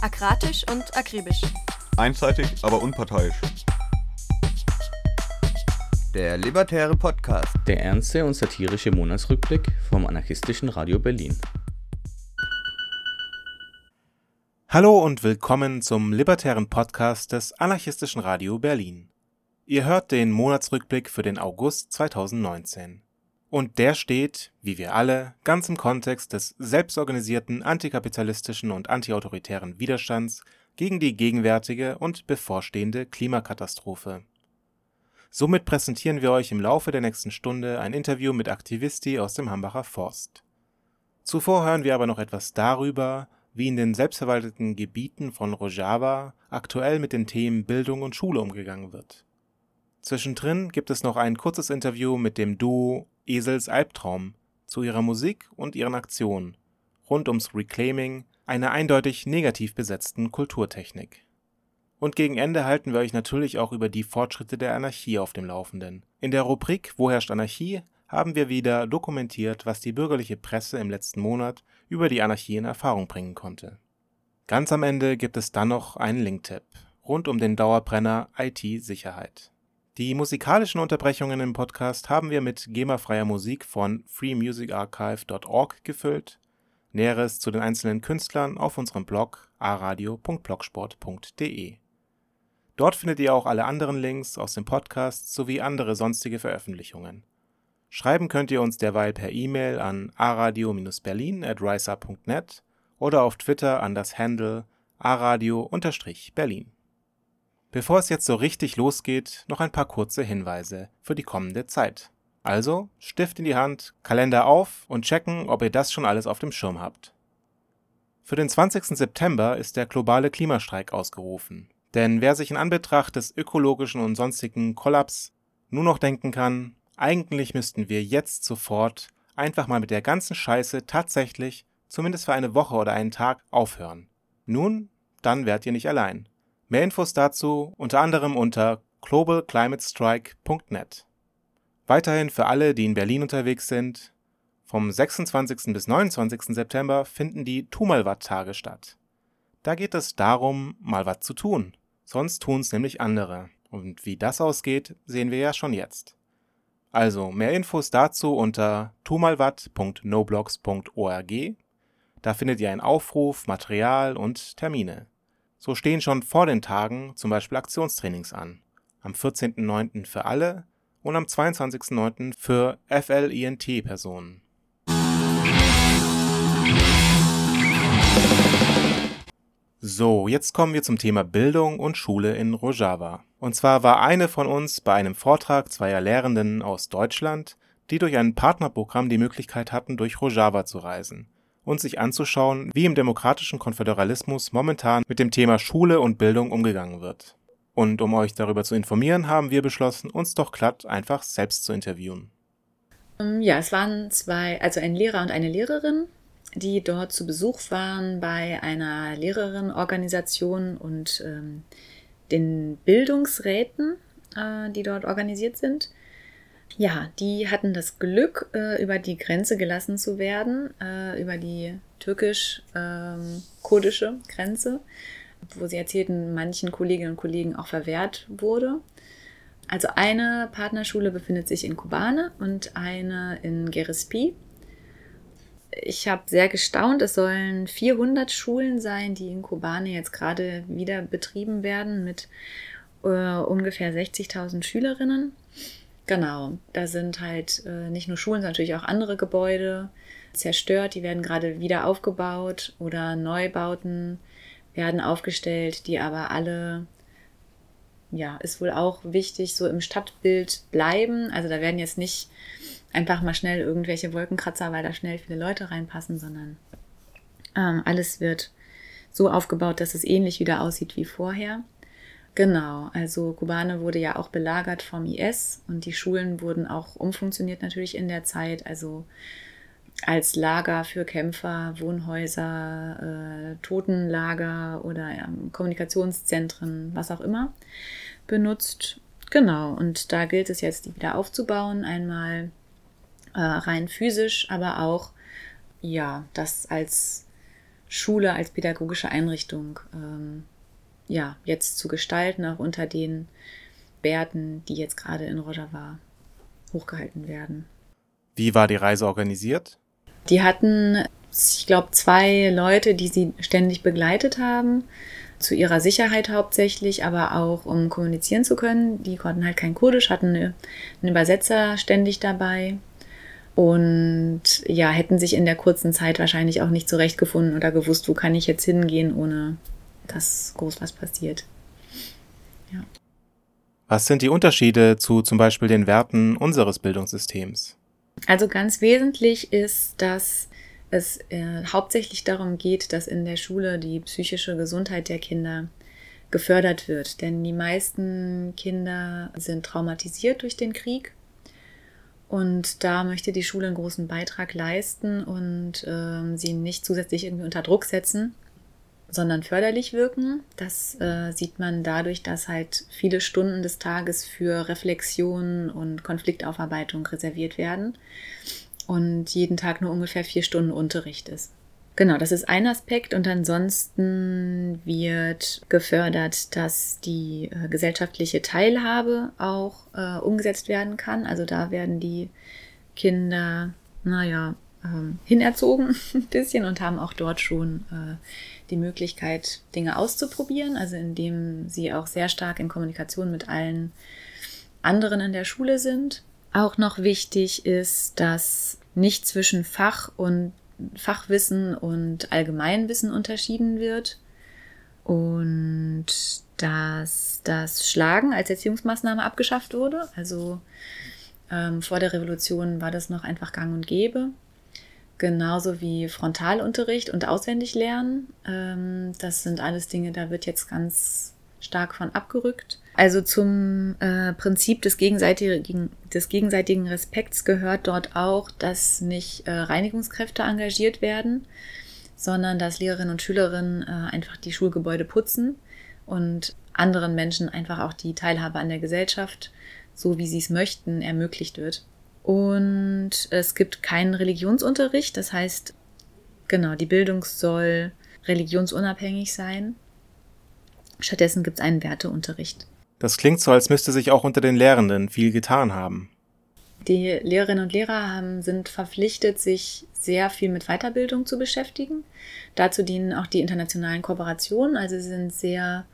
Akratisch und akribisch. Einseitig, aber unparteiisch. Der Libertäre Podcast. Der ernste und satirische Monatsrückblick vom anarchistischen Radio Berlin. Hallo und willkommen zum Libertären Podcast des anarchistischen Radio Berlin. Ihr hört den Monatsrückblick für den August 2019. Und der steht, wie wir alle, ganz im Kontext des selbstorganisierten antikapitalistischen und antiautoritären Widerstands gegen die gegenwärtige und bevorstehende Klimakatastrophe. Somit präsentieren wir euch im Laufe der nächsten Stunde ein Interview mit Aktivisti aus dem Hambacher Forst. Zuvor hören wir aber noch etwas darüber, wie in den selbstverwalteten Gebieten von Rojava aktuell mit den Themen Bildung und Schule umgegangen wird. Zwischendrin gibt es noch ein kurzes Interview mit dem Duo Esels Albtraum zu ihrer Musik und ihren Aktionen rund ums Reclaiming einer eindeutig negativ besetzten Kulturtechnik. Und gegen Ende halten wir euch natürlich auch über die Fortschritte der Anarchie auf dem Laufenden. In der Rubrik Wo herrscht Anarchie haben wir wieder dokumentiert, was die bürgerliche Presse im letzten Monat über die Anarchie in Erfahrung bringen konnte. Ganz am Ende gibt es dann noch einen Linktipp rund um den Dauerbrenner IT-Sicherheit. Die musikalischen Unterbrechungen im Podcast haben wir mit GEMA-freier Musik von freemusicarchive.org gefüllt. Näheres zu den einzelnen Künstlern auf unserem Blog aradio.blogsport.de. Dort findet ihr auch alle anderen Links aus dem Podcast sowie andere sonstige Veröffentlichungen. Schreiben könnt ihr uns derweil per E-Mail an aradio-berlin at oder auf Twitter an das Handle aradio-berlin. Bevor es jetzt so richtig losgeht, noch ein paar kurze Hinweise für die kommende Zeit. Also Stift in die Hand, Kalender auf und checken, ob ihr das schon alles auf dem Schirm habt. Für den 20. September ist der globale Klimastreik ausgerufen. Denn wer sich in Anbetracht des ökologischen und sonstigen Kollaps nur noch denken kann, eigentlich müssten wir jetzt sofort einfach mal mit der ganzen Scheiße tatsächlich, zumindest für eine Woche oder einen Tag, aufhören. Nun, dann wärt ihr nicht allein. Mehr Infos dazu unter anderem unter globalclimatestrike.net. Weiterhin für alle, die in Berlin unterwegs sind, vom 26. bis 29. September finden die Tu-mal-Watt-Tage statt. Da geht es darum, mal was zu tun. Sonst tun es nämlich andere. Und wie das ausgeht, sehen wir ja schon jetzt. Also mehr Infos dazu unter tumalwatt.noblogs.org. Da findet ihr einen Aufruf, Material und Termine. So stehen schon vor den Tagen zum Beispiel Aktionstrainings an. Am 14.09. für alle und am 22.09. für FLINT-Personen. So, jetzt kommen wir zum Thema Bildung und Schule in Rojava. Und zwar war eine von uns bei einem Vortrag zweier Lehrenden aus Deutschland, die durch ein Partnerprogramm die Möglichkeit hatten, durch Rojava zu reisen und sich anzuschauen, wie im demokratischen Konföderalismus momentan mit dem Thema Schule und Bildung umgegangen wird. Und um euch darüber zu informieren, haben wir beschlossen, uns doch glatt einfach selbst zu interviewen. Ähm, ja, es waren zwei, also ein Lehrer und eine Lehrerin, die dort zu Besuch waren bei einer Lehrerinnenorganisation und ähm, den Bildungsräten, äh, die dort organisiert sind. Ja, die hatten das Glück, äh, über die Grenze gelassen zu werden, äh, über die türkisch-kurdische ähm, Grenze, wo sie erzählten, manchen Kolleginnen und Kollegen auch verwehrt wurde. Also eine Partnerschule befindet sich in Kobane und eine in Gerespi. Ich habe sehr gestaunt, es sollen 400 Schulen sein, die in Kobane jetzt gerade wieder betrieben werden mit äh, ungefähr 60.000 Schülerinnen. Genau, da sind halt äh, nicht nur Schulen, sondern natürlich auch andere Gebäude zerstört, die werden gerade wieder aufgebaut oder Neubauten werden aufgestellt, die aber alle, ja, ist wohl auch wichtig, so im Stadtbild bleiben. Also da werden jetzt nicht einfach mal schnell irgendwelche Wolkenkratzer, weil da schnell viele Leute reinpassen, sondern ähm, alles wird so aufgebaut, dass es ähnlich wieder aussieht wie vorher. Genau, also Kobane wurde ja auch belagert vom IS und die Schulen wurden auch umfunktioniert natürlich in der Zeit, also als Lager für Kämpfer, Wohnhäuser, äh, Totenlager oder ähm, Kommunikationszentren, was auch immer, benutzt. Genau, und da gilt es jetzt, die wieder aufzubauen, einmal äh, rein physisch, aber auch, ja, das als Schule als pädagogische Einrichtung ähm, ja, jetzt zu gestalten, auch unter den Werten, die jetzt gerade in Rojava hochgehalten werden. Wie war die Reise organisiert? Die hatten, ich glaube, zwei Leute, die sie ständig begleitet haben, zu ihrer Sicherheit hauptsächlich, aber auch um kommunizieren zu können. Die konnten halt kein Kurdisch, hatten einen Übersetzer ständig dabei und ja, hätten sich in der kurzen Zeit wahrscheinlich auch nicht zurechtgefunden oder gewusst, wo kann ich jetzt hingehen, ohne dass groß was passiert. Ja. Was sind die Unterschiede zu zum Beispiel den Werten unseres Bildungssystems? Also ganz wesentlich ist, dass es äh, hauptsächlich darum geht, dass in der Schule die psychische Gesundheit der Kinder gefördert wird. Denn die meisten Kinder sind traumatisiert durch den Krieg. Und da möchte die Schule einen großen Beitrag leisten und äh, sie nicht zusätzlich irgendwie unter Druck setzen, sondern förderlich wirken. Das äh, sieht man dadurch, dass halt viele Stunden des Tages für Reflexion und Konfliktaufarbeitung reserviert werden und jeden Tag nur ungefähr vier Stunden Unterricht ist. Genau, das ist ein Aspekt und ansonsten wird gefördert, dass die äh, gesellschaftliche Teilhabe auch äh, umgesetzt werden kann. Also da werden die Kinder, naja, ähm, hinerzogen ein bisschen und haben auch dort schon äh, die Möglichkeit, Dinge auszuprobieren, also indem sie auch sehr stark in Kommunikation mit allen anderen in der Schule sind. Auch noch wichtig ist, dass nicht zwischen Fach und Fachwissen und Allgemeinwissen unterschieden wird und dass das Schlagen als Erziehungsmaßnahme abgeschafft wurde. Also ähm, vor der Revolution war das noch einfach gang und gäbe. Genauso wie Frontalunterricht und Auswendiglernen. Ähm, das sind alles Dinge, da wird jetzt ganz stark von abgerückt. Also zum äh, Prinzip des gegenseitigen, des gegenseitigen Respekts gehört dort auch, dass nicht äh, Reinigungskräfte engagiert werden, sondern dass Lehrerinnen und Schülerinnen äh, einfach die Schulgebäude putzen und anderen Menschen einfach auch die Teilhabe an der Gesellschaft, so wie sie es möchten, ermöglicht wird. Und es gibt keinen Religionsunterricht, das heißt, genau, die Bildung soll religionsunabhängig sein. Stattdessen gibt es einen Werteunterricht. Das klingt so, als müsste sich auch unter den Lehrenden viel getan haben. Die Lehrerinnen und Lehrer haben, sind verpflichtet, sich sehr viel mit Weiterbildung zu beschäftigen. Dazu dienen auch die internationalen Kooperationen. Also sie sind sehr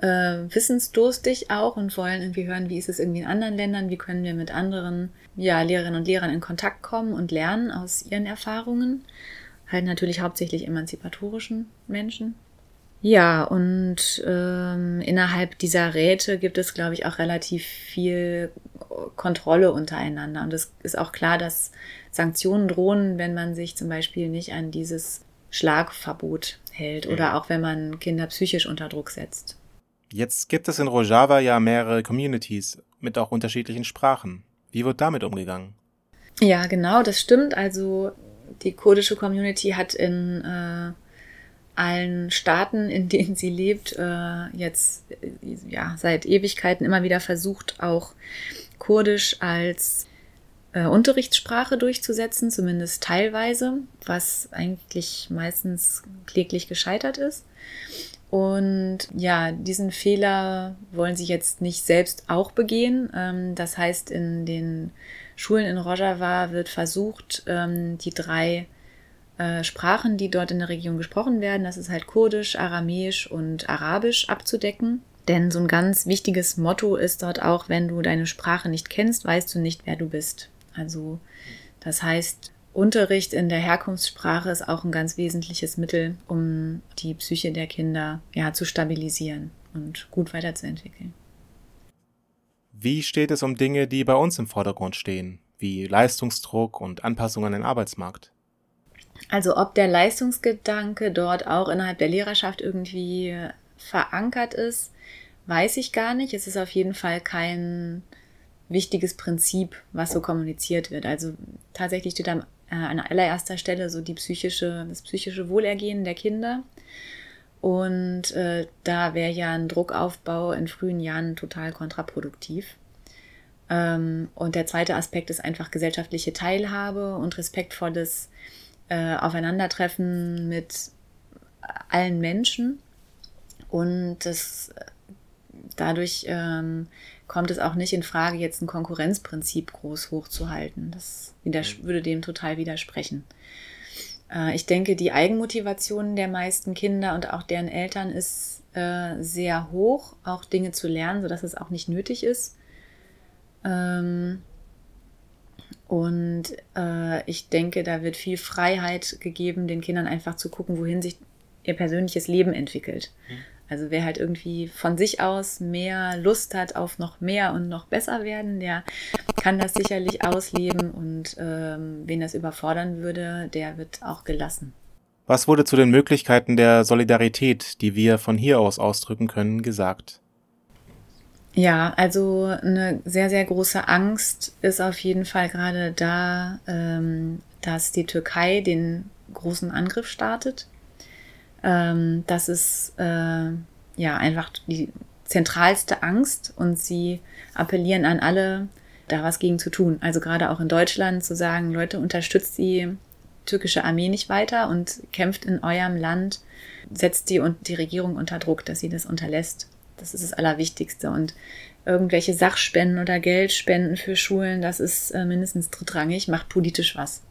äh, wissensdurstig auch und wollen irgendwie hören, wie ist es irgendwie in anderen Ländern, wie können wir mit anderen ja, Lehrerinnen und Lehrern in Kontakt kommen und lernen aus ihren Erfahrungen. Halt natürlich hauptsächlich emanzipatorischen Menschen. Ja, und ähm, innerhalb dieser Räte gibt es, glaube ich, auch relativ viel Kontrolle untereinander. Und es ist auch klar, dass Sanktionen drohen, wenn man sich zum Beispiel nicht an dieses Schlagverbot hält oder auch wenn man Kinder psychisch unter Druck setzt. Jetzt gibt es in Rojava ja mehrere Communities mit auch unterschiedlichen Sprachen. Wie wird damit umgegangen? Ja, genau, das stimmt. Also die kurdische Community hat in äh, allen Staaten, in denen sie lebt, äh, jetzt ja seit Ewigkeiten immer wieder versucht, auch Kurdisch als äh, Unterrichtssprache durchzusetzen, zumindest teilweise, was eigentlich meistens kläglich gescheitert ist. Und ja, diesen Fehler wollen sie jetzt nicht selbst auch begehen. Ähm, das heißt, in den Schulen in Rojava wird versucht, ähm, die drei äh, Sprachen, die dort in der Region gesprochen werden, das ist halt Kurdisch, Aramäisch und Arabisch abzudecken. Denn so ein ganz wichtiges Motto ist dort auch, wenn du deine Sprache nicht kennst, weißt du nicht, wer du bist. Also das heißt, Unterricht in der Herkunftssprache ist auch ein ganz wesentliches Mittel, um die Psyche der Kinder ja, zu stabilisieren und gut weiterzuentwickeln. Wie steht es um Dinge, die bei uns im Vordergrund stehen, wie Leistungsdruck und Anpassung an den Arbeitsmarkt? Also ob der Leistungsgedanke dort auch innerhalb der Lehrerschaft irgendwie verankert ist, weiß ich gar nicht. Es ist auf jeden Fall kein wichtiges Prinzip, was so kommuniziert wird. Also tatsächlich steht am, äh, an allererster Stelle so die psychische, das psychische Wohlergehen der Kinder. Und äh, da wäre ja ein Druckaufbau in frühen Jahren total kontraproduktiv. Ähm, und der zweite Aspekt ist einfach gesellschaftliche Teilhabe und respektvolles äh, Aufeinandertreffen mit allen Menschen. Und das, dadurch ähm, kommt es auch nicht in Frage, jetzt ein Konkurrenzprinzip groß hochzuhalten. Das würde dem total widersprechen. Äh, ich denke, die Eigenmotivation der meisten Kinder und auch deren Eltern ist äh, sehr hoch, auch Dinge zu lernen, sodass es auch nicht nötig ist. Ähm, und äh, ich denke, da wird viel Freiheit gegeben, den Kindern einfach zu gucken, wohin sich ihr persönliches Leben entwickelt. Mhm. Also wer halt irgendwie von sich aus mehr Lust hat auf noch mehr und noch besser werden, der kann das sicherlich ausleben und ähm, wen das überfordern würde, der wird auch gelassen. Was wurde zu den Möglichkeiten der Solidarität, die wir von hier aus ausdrücken können, gesagt? Ja, also eine sehr, sehr große Angst ist auf jeden Fall gerade da, ähm, dass die Türkei den großen Angriff startet. Ähm, das ist äh, ja einfach die zentralste Angst und sie appellieren an alle, da was gegen zu tun. Also gerade auch in Deutschland zu sagen, Leute, unterstützt die türkische Armee nicht weiter und kämpft in eurem Land, setzt die und die Regierung unter Druck, dass sie das unterlässt. Das ist das Allerwichtigste. Und irgendwelche Sachspenden oder Geldspenden für Schulen, das ist äh, mindestens drittrangig, macht politisch was.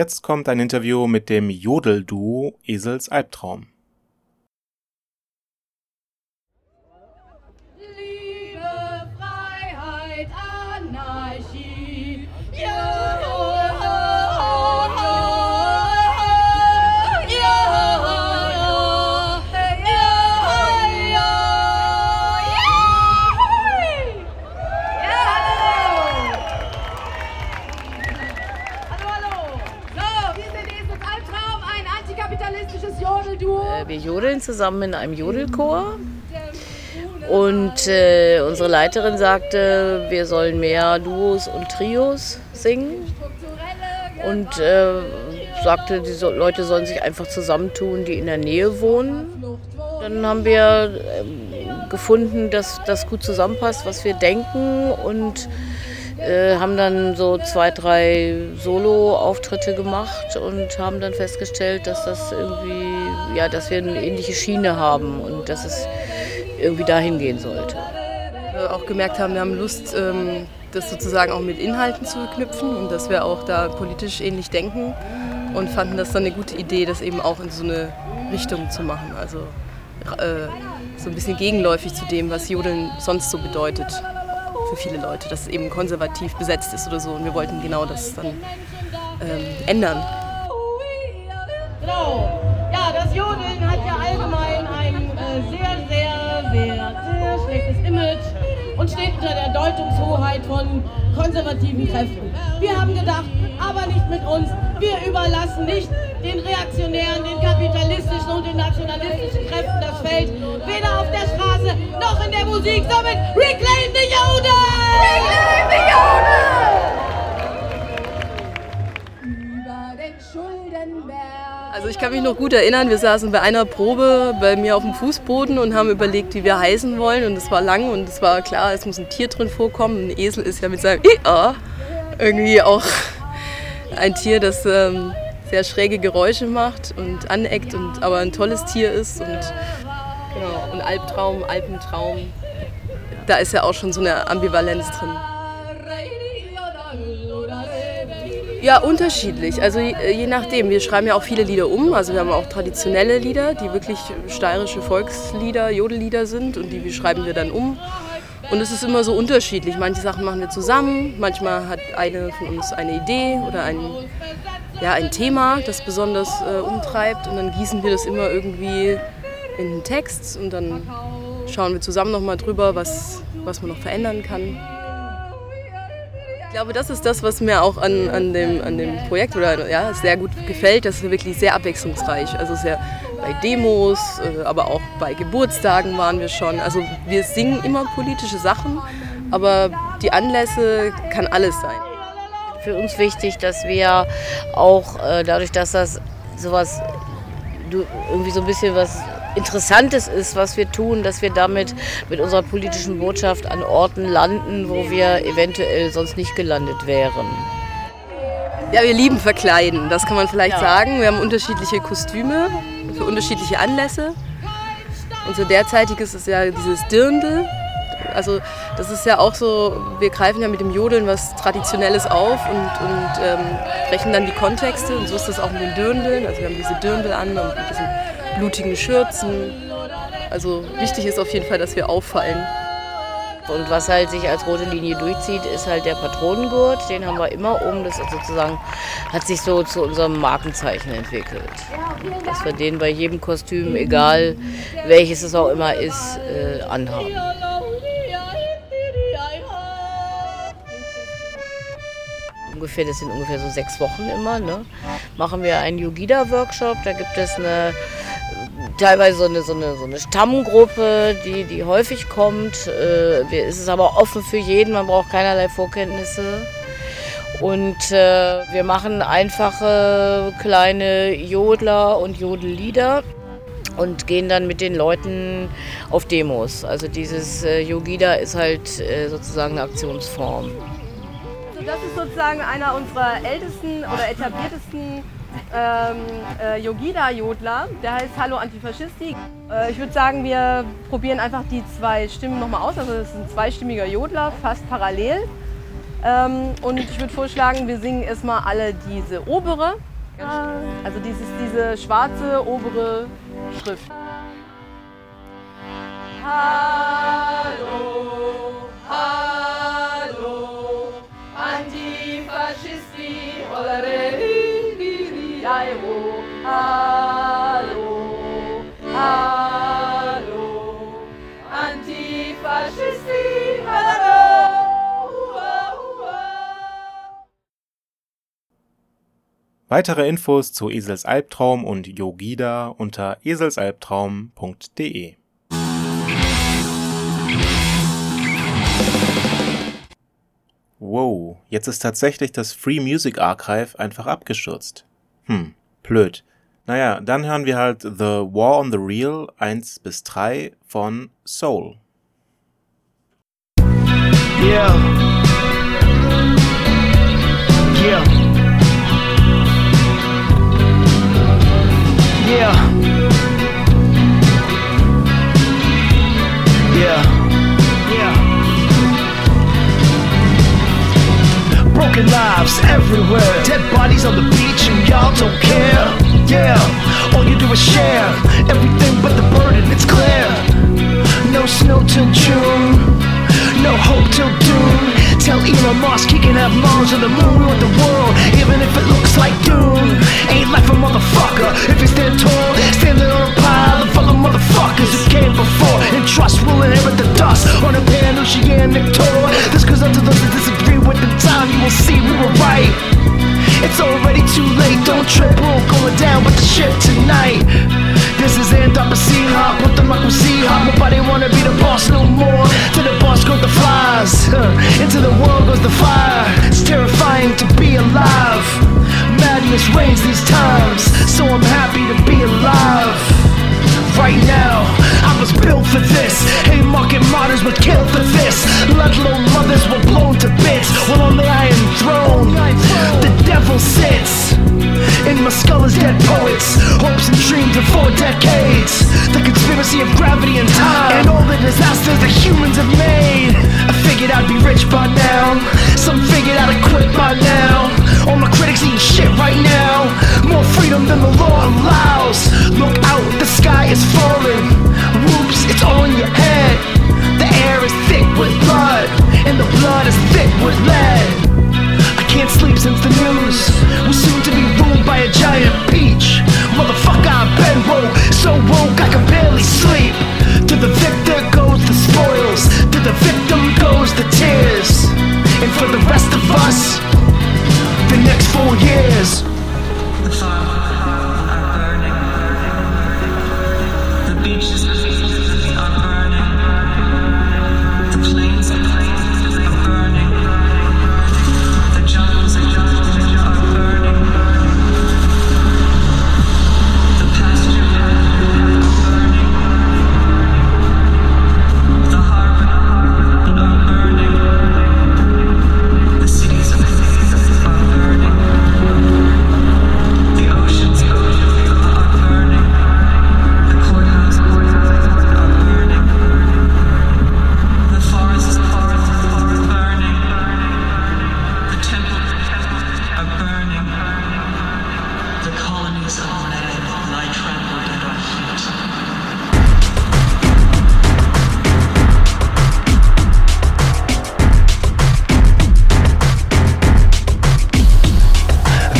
Jetzt kommt ein Interview mit dem Jodelduo Esels Albtraum. Jodeln zusammen in einem Jodelchor. Und äh, unsere Leiterin sagte, wir sollen mehr Duos und Trios singen. Und äh, sagte, die Leute sollen sich einfach zusammentun, die in der Nähe wohnen. Dann haben wir äh, gefunden, dass das gut zusammenpasst, was wir denken. Und äh, haben dann so zwei, drei Solo-Auftritte gemacht und haben dann festgestellt, dass das irgendwie, ja, dass wir eine ähnliche Schiene haben und dass es irgendwie dahin gehen sollte. Wir auch gemerkt haben, wir haben Lust, ähm, das sozusagen auch mit Inhalten zu knüpfen und dass wir auch da politisch ähnlich denken. und fanden das dann eine gute Idee, das eben auch in so eine Richtung zu machen. Also äh, so ein bisschen gegenläufig zu dem, was Jodeln sonst so bedeutet für viele Leute, dass es eben konservativ besetzt ist oder so. Und wir wollten genau das dann ähm, ändern. Genau. Deutungshoheit von konservativen Kräften. Wir haben gedacht, aber nicht mit uns. Wir überlassen nicht den reaktionären, den kapitalistischen und den nationalistischen Kräften das Feld. Weder auf der Straße noch in der Musik. Somit reclaim the Jode! Reclaim the Jode! Also ich kann mich noch gut erinnern, wir saßen bei einer Probe bei mir auf dem Fußboden und haben überlegt, wie wir heißen wollen. Und es war lang und es war klar, es muss ein Tier drin vorkommen. Ein Esel ist ja mit seinem IA irgendwie auch ein Tier, das ähm, sehr schräge Geräusche macht und aneckt, und, aber ein tolles Tier ist. Und, genau, und Albtraum, Alpentraum, da ist ja auch schon so eine Ambivalenz drin. Ja, unterschiedlich. Also je nachdem. Wir schreiben ja auch viele Lieder um. Also wir haben auch traditionelle Lieder, die wirklich steirische Volkslieder, Jodellieder sind und die schreiben wir dann um. Und es ist immer so unterschiedlich. Manche Sachen machen wir zusammen, manchmal hat eine von uns eine Idee oder ein, ja, ein Thema, das besonders äh, umtreibt und dann gießen wir das immer irgendwie in den Text und dann schauen wir zusammen nochmal drüber, was, was man noch verändern kann. Ich glaube, das ist das, was mir auch an, an, dem, an dem Projekt oder, ja, sehr gut gefällt. Das ist wirklich sehr abwechslungsreich. Also sehr bei Demos, äh, aber auch bei Geburtstagen waren wir schon. Also wir singen immer politische Sachen, aber die Anlässe kann alles sein. Für uns wichtig, dass wir auch äh, dadurch, dass das sowas irgendwie so ein bisschen was Interessantes ist, was wir tun, dass wir damit mit unserer politischen Botschaft an Orten landen, wo wir eventuell sonst nicht gelandet wären. Ja, wir lieben Verkleiden, das kann man vielleicht ja. sagen. Wir haben unterschiedliche Kostüme für unterschiedliche Anlässe. Und so derzeitig ist es ja dieses Dirndl. Also das ist ja auch so, wir greifen ja mit dem Jodeln was Traditionelles auf und, und ähm, brechen dann die Kontexte. Und so ist das auch mit den Dirndeln. Also wir haben diese Dirndl an und mit diesen blutigen Schürzen. Also wichtig ist auf jeden Fall, dass wir auffallen. Und was halt sich als rote Linie durchzieht, ist halt der Patronengurt. Den haben wir immer um. Das sozusagen, hat sich so zu unserem Markenzeichen entwickelt. Dass wir den bei jedem Kostüm, egal welches es auch immer ist, äh, anhaben. Ungefähr, das sind ungefähr so sechs Wochen immer, ne? machen wir einen Yogida-Workshop. Da gibt es eine teilweise so eine, so eine, so eine Stammgruppe, die, die häufig kommt. Äh, es ist aber offen für jeden, man braucht keinerlei Vorkenntnisse. Und äh, wir machen einfache kleine Jodler und Jodellieder und gehen dann mit den Leuten auf Demos. Also dieses äh, Yogida ist halt äh, sozusagen eine Aktionsform. Also das ist sozusagen einer unserer ältesten oder etabliertesten ähm, äh, Yogida-Jodler, der heißt Hallo Antifaschisti. Äh, ich würde sagen, wir probieren einfach die zwei Stimmen nochmal aus. Also das ist ein zweistimmiger Jodler, fast parallel. Ähm, und ich würde vorschlagen, wir singen erstmal alle diese obere, also dieses, diese schwarze obere Schrift. Hallo, Weitere Infos zu Esels Albtraum und Yogida unter eselsalbtraum.de. Wow, jetzt ist tatsächlich das Free Music Archive einfach abgestürzt. Hm, blöd. Naja, dann hören wir halt The War on the Real 1 bis 3 von Soul. Yeah. Yeah. Yeah. Yeah. Yeah. Broken lives everywhere. Dead bodies on the beach and y'all don't care. Yeah, all you do is share everything but the burden, it's clear. No snow till June, no hope till doom. Tell Elon Musk he up Mars or the moon. Want the world, even if it looks like doom. Ain't life a motherfucker if you stand tall, standing on a pile of other motherfuckers who came before. And trust will inherit the dust on a pan-oceanic tour. This goes out to those that disagree with the time. You will see we were right. It's already too late, don't trip, we're going down with the ship tonight. This is Anthropocene hop with democracy hop. Nobody wanna be the boss no more. To the boss go the flies, into the world goes the fire. It's terrifying to be alive. Madness reigns these times, so I'm happy to be alive. Right now, I was built for this. Haymarket martyrs were killed for this. Alone mothers were blown to bits. While on the Iron Throne, devil sits. In my skull is dead poets, hopes and dreams of four decades. The conspiracy of gravity and time, and all the disasters that humans have made. I figured I'd be rich by now. Some figured I'd quit by now. All my critics eating shit right now. More freedom than the law allows. Look out, the sky is falling. Whoops, it's on your head. The air is thick with blood, and the blood is thick with lead. Can't sleep since the news was soon to be ruled by a giant peach. Motherfucker, I've been woke, so woke I can barely sleep. To the victor goes the spoils, to the victim goes the tears. And for the rest of us, the next four years.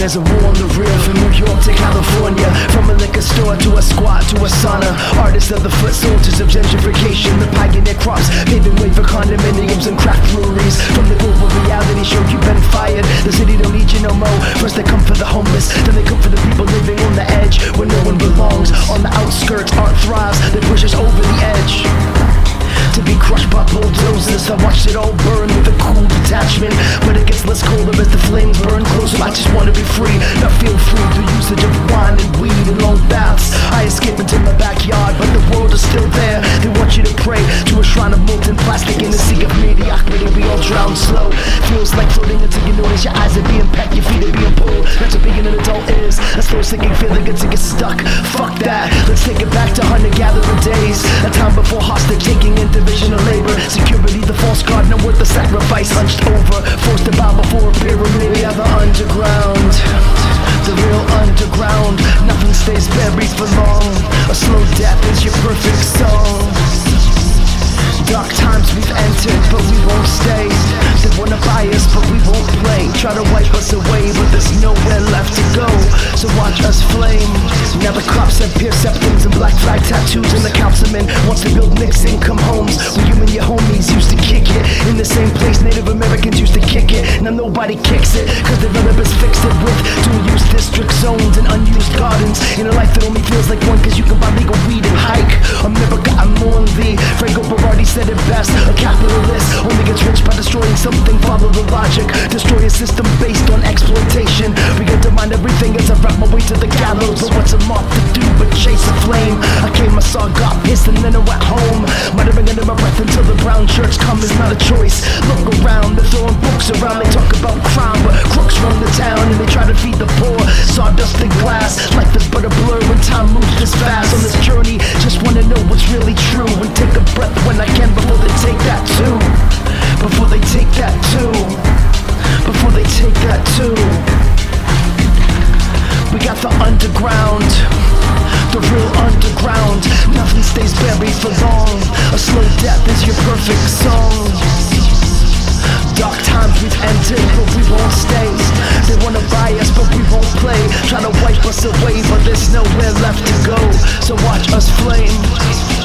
There's a war on the real from New York to California. From a liquor store to a squat to a sauna. Artists of the foot soldiers of gentrification. The pioneer crops paving way for condominiums and craft breweries. From the global reality show you've been fired. The city don't need you no more. First they come for the homeless Then they come for the people living on the edge Where no one belongs. On the outskirts art thrives They push us over the edge to be crushed by bulldozers. I watched it all burn with a cool detachment. But it gets less colder as the flames burn closer. I just wanna be free, not feel free through usage of wine and weed and long baths. I escape into my backyard, but the world is still there. They want you to pray to a shrine of molten plastic in a sea of mediocrity. We all drown slow. Feels like floating until you notice your eyes are being packed, your feet are being pulled. That's what being an adult is. A slow sinking feeling to get stuck. Fuck that. Let's take it back to hunter-gatherer days. A time before hostage taking and division of labor. Security, the false god, not worth the sacrifice. Hunched over, forced to bow before a pyramid. We the underground. The real underground. Nothing stays buried for long. A slow death is your perfect song. Dark times we've entered, but we won't stay. They wanna buy us, but we won't play. Try to wipe us away, but there's nowhere left to go. So watch us flame. Now the cops have pierced septums and black flag tattoos, and the councilman wants to build mixed income homes where you and your homies used to kick it. In the same place Native Americans used to kick it. Now nobody kicks it, cause developers fixed it with dual use district zones and unused gardens. In a life that only feels like one, cause you can buy legal weed and hike. America, I mourn thee. Franco Berardi said it best. A capitalist only gets rich by destroying something. Follow the logic. Destroy a system based on exploitation. We get to mind everything as I wrap my way to the gallows. But what's a moth to do chase the flame. I came, I saw, got pissed, and then I went home. Muttering under my breath until the brown church comes. It's not a choice. Look around, they're throwing books around. They talk about crime, but crooks run the town, and they try to feed the poor. Sawdust and glass, life is but a blur when time moves this fast. On this journey, just wanna know what's really true, and take a breath when I can before they take that too. Before they take that too. Before they take that too. We got the underground the real underground. Nothing stays buried for long. A slow death is your perfect song. Dark times we've entered, but we won't stay. They wanna buy us, but we won't play. Try to wipe us away, but there's nowhere left to go. So watch us flame.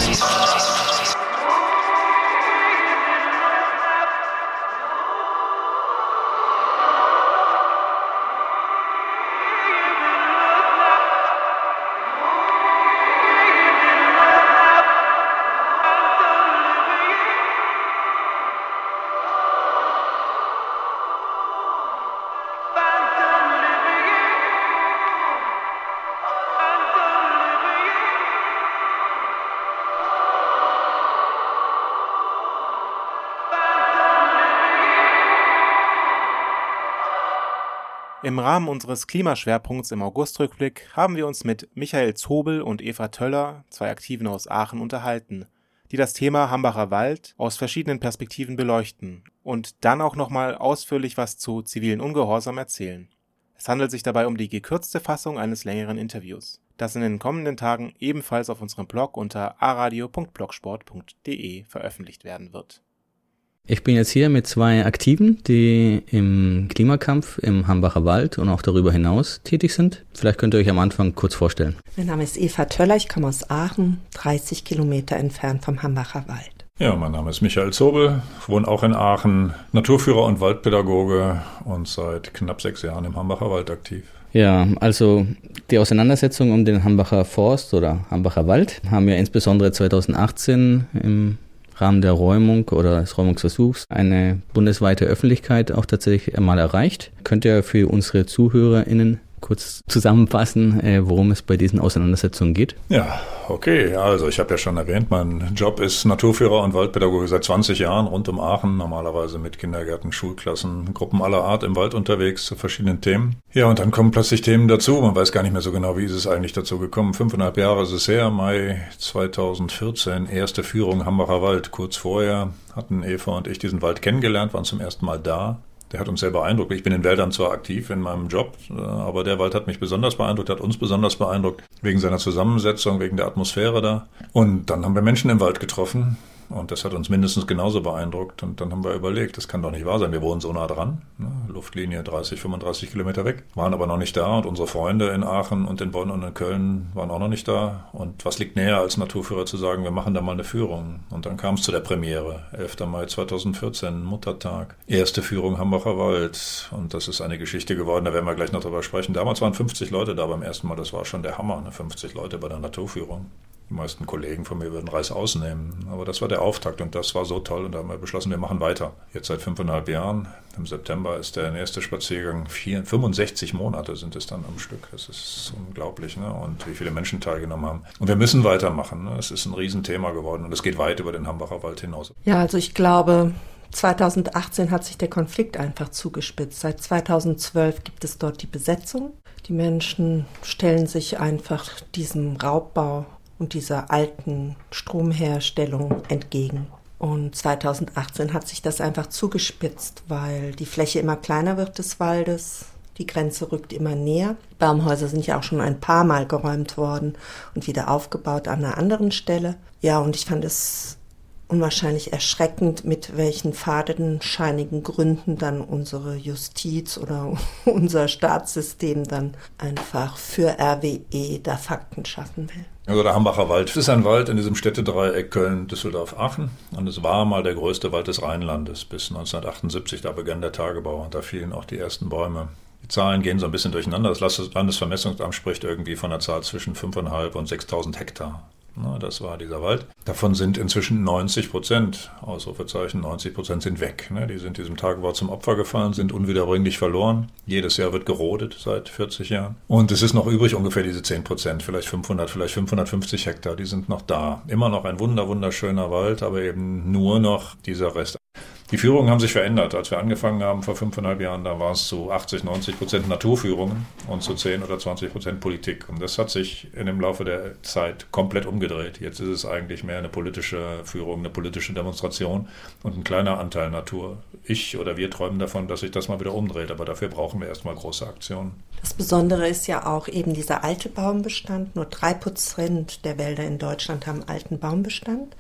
Im Rahmen unseres Klimaschwerpunkts im Augustrückblick haben wir uns mit Michael Zobel und Eva Töller, zwei Aktiven aus Aachen, unterhalten, die das Thema Hambacher Wald aus verschiedenen Perspektiven beleuchten und dann auch nochmal ausführlich was zu zivilen Ungehorsam erzählen. Es handelt sich dabei um die gekürzte Fassung eines längeren Interviews, das in den kommenden Tagen ebenfalls auf unserem Blog unter aradio.blogsport.de veröffentlicht werden wird. Ich bin jetzt hier mit zwei Aktiven, die im Klimakampf im Hambacher Wald und auch darüber hinaus tätig sind. Vielleicht könnt ihr euch am Anfang kurz vorstellen. Mein Name ist Eva Töller, ich komme aus Aachen, 30 Kilometer entfernt vom Hambacher Wald. Ja, mein Name ist Michael Zobel, wohne auch in Aachen, Naturführer und Waldpädagoge und seit knapp sechs Jahren im Hambacher Wald aktiv. Ja, also die Auseinandersetzung um den Hambacher Forst oder Hambacher Wald haben ja insbesondere 2018 im Rahmen der Räumung oder des Räumungsversuchs eine bundesweite Öffentlichkeit auch tatsächlich einmal erreicht. Könnt ihr für unsere ZuhörerInnen kurz zusammenfassen, äh, worum es bei diesen Auseinandersetzungen geht? Ja, okay. Also ich habe ja schon erwähnt, mein Job ist Naturführer und Waldpädagoge seit 20 Jahren rund um Aachen, normalerweise mit Kindergärten, Schulklassen, Gruppen aller Art im Wald unterwegs zu verschiedenen Themen. Ja, und dann kommen plötzlich Themen dazu. Man weiß gar nicht mehr so genau, wie ist es eigentlich dazu gekommen. Fünfeinhalb Jahre ist es her, Mai 2014, erste Führung Hambacher Wald. Kurz vorher hatten Eva und ich diesen Wald kennengelernt, waren zum ersten Mal da. Der hat uns sehr beeindruckt. Ich bin in Wäldern zwar aktiv in meinem Job, aber der Wald hat mich besonders beeindruckt, hat uns besonders beeindruckt, wegen seiner Zusammensetzung, wegen der Atmosphäre da. Und dann haben wir Menschen im Wald getroffen, und das hat uns mindestens genauso beeindruckt. Und dann haben wir überlegt, das kann doch nicht wahr sein. Wir wohnen so nah dran, ne? Luftlinie 30, 35 Kilometer weg, waren aber noch nicht da. Und unsere Freunde in Aachen und in Bonn und in Köln waren auch noch nicht da. Und was liegt näher als Naturführer zu sagen, wir machen da mal eine Führung. Und dann kam es zu der Premiere, 11. Mai 2014, Muttertag. Erste Führung Hambacher Wald. Und das ist eine Geschichte geworden, da werden wir gleich noch drüber sprechen. Damals waren 50 Leute da beim ersten Mal. Das war schon der Hammer, ne? 50 Leute bei der Naturführung. Die meisten Kollegen von mir würden Reis ausnehmen. Aber das war der Auftakt und das war so toll. Und da haben wir beschlossen, wir machen weiter. Jetzt seit fünfeinhalb Jahren. Im September ist der nächste Spaziergang. Vier, 65 Monate sind es dann am Stück. Das ist unglaublich. Ne? Und wie viele Menschen teilgenommen haben. Und wir müssen weitermachen. Ne? Es ist ein Riesenthema geworden und es geht weit über den Hambacher Wald hinaus. Ja, also ich glaube, 2018 hat sich der Konflikt einfach zugespitzt. Seit 2012 gibt es dort die Besetzung. Die Menschen stellen sich einfach diesem Raubbau und dieser alten Stromherstellung entgegen. Und 2018 hat sich das einfach zugespitzt, weil die Fläche immer kleiner wird des Waldes, die Grenze rückt immer näher. Baumhäuser sind ja auch schon ein paar Mal geräumt worden und wieder aufgebaut an einer anderen Stelle. Ja, und ich fand es unwahrscheinlich erschreckend, mit welchen fadenscheinigen Gründen dann unsere Justiz oder unser Staatssystem dann einfach für RWE da Fakten schaffen will. Also der Hambacher Wald das ist ein Wald in diesem Städtedreieck Köln, Düsseldorf, Aachen. Und es war mal der größte Wald des Rheinlandes bis 1978. Da begann der Tagebau und da fielen auch die ersten Bäume. Die Zahlen gehen so ein bisschen durcheinander. Das Landesvermessungsamt spricht irgendwie von einer Zahl zwischen 5.500 und 6.000 Hektar. Na, das war dieser Wald. Davon sind inzwischen 90 Prozent, Ausrufezeichen, 90 Prozent sind weg. Ne? Die sind diesem Tagebau zum Opfer gefallen, sind unwiederbringlich verloren. Jedes Jahr wird gerodet seit 40 Jahren. Und es ist noch übrig ungefähr diese 10 Prozent, vielleicht 500, vielleicht 550 Hektar, die sind noch da. Immer noch ein wunder, wunderschöner Wald, aber eben nur noch dieser Rest. Die Führungen haben sich verändert. Als wir angefangen haben vor fünfeinhalb Jahren, da war es zu 80, 90 Prozent Naturführungen und zu 10 oder 20 Prozent Politik. Und das hat sich in dem Laufe der Zeit komplett umgedreht. Jetzt ist es eigentlich mehr eine politische Führung, eine politische Demonstration und ein kleiner Anteil Natur. Ich oder wir träumen davon, dass sich das mal wieder umdreht, aber dafür brauchen wir erstmal große Aktionen. Das Besondere ist ja auch eben dieser alte Baumbestand. Nur drei Prozent der Wälder in Deutschland haben alten Baumbestand.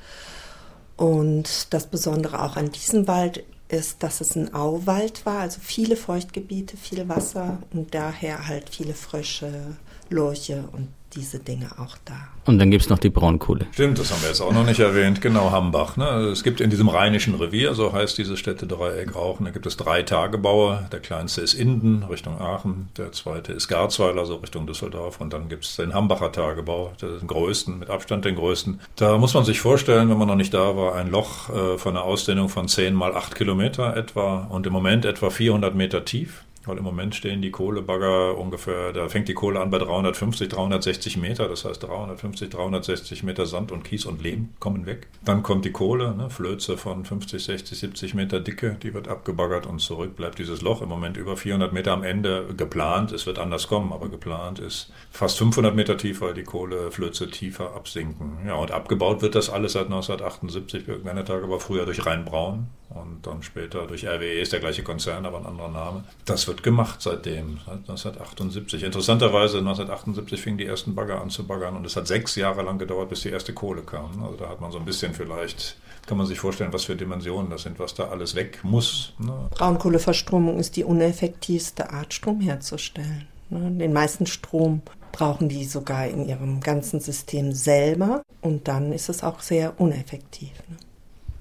Und das Besondere auch an diesem Wald ist, dass es ein Auwald war, also viele Feuchtgebiete, viel Wasser und daher halt viele Frösche, Lurche und diese Dinge auch da. Und dann gibt es noch die Braunkohle. Stimmt, das haben wir jetzt auch noch nicht erwähnt. Genau, Hambach. Ne? Es gibt in diesem Rheinischen Revier, so heißt dieses Städtedreieck auch, da gibt es drei Tagebaue. Der kleinste ist Inden, Richtung Aachen. Der zweite ist Garzweiler, so Richtung Düsseldorf. Und dann gibt es den Hambacher Tagebau, den größten, mit Abstand den größten. Da muss man sich vorstellen, wenn man noch nicht da war, ein Loch äh, von einer Ausdehnung von 10 mal 8 Kilometer etwa und im Moment etwa 400 Meter tief. Weil im Moment stehen die Kohlebagger ungefähr, da fängt die Kohle an bei 350, 360 Meter. Das heißt 350, 360 Meter Sand und Kies und Lehm kommen weg. Dann kommt die Kohle, ne, Flöze von 50, 60, 70 Meter Dicke, die wird abgebaggert und zurück bleibt dieses Loch. Im Moment über 400 Meter am Ende geplant. Es wird anders kommen, aber geplant ist fast 500 Meter tief, weil die Kohleflöze tiefer absinken. Ja, und abgebaut wird das alles seit 1978, irgendeiner Tage war früher durch Rheinbraun und dann später durch RWE, ist der gleiche Konzern, aber ein anderer Name. Das wird gemacht seitdem, seit 1978. Interessanterweise, 1978 fingen die ersten Bagger an zu baggern und es hat sechs Jahre lang gedauert, bis die erste Kohle kam. Also da hat man so ein bisschen vielleicht, kann man sich vorstellen, was für Dimensionen das sind, was da alles weg muss. Ne? Braunkohleverstromung ist die uneffektivste Art, Strom herzustellen. Ne? Den meisten Strom brauchen die sogar in ihrem ganzen System selber und dann ist es auch sehr uneffektiv. Ne?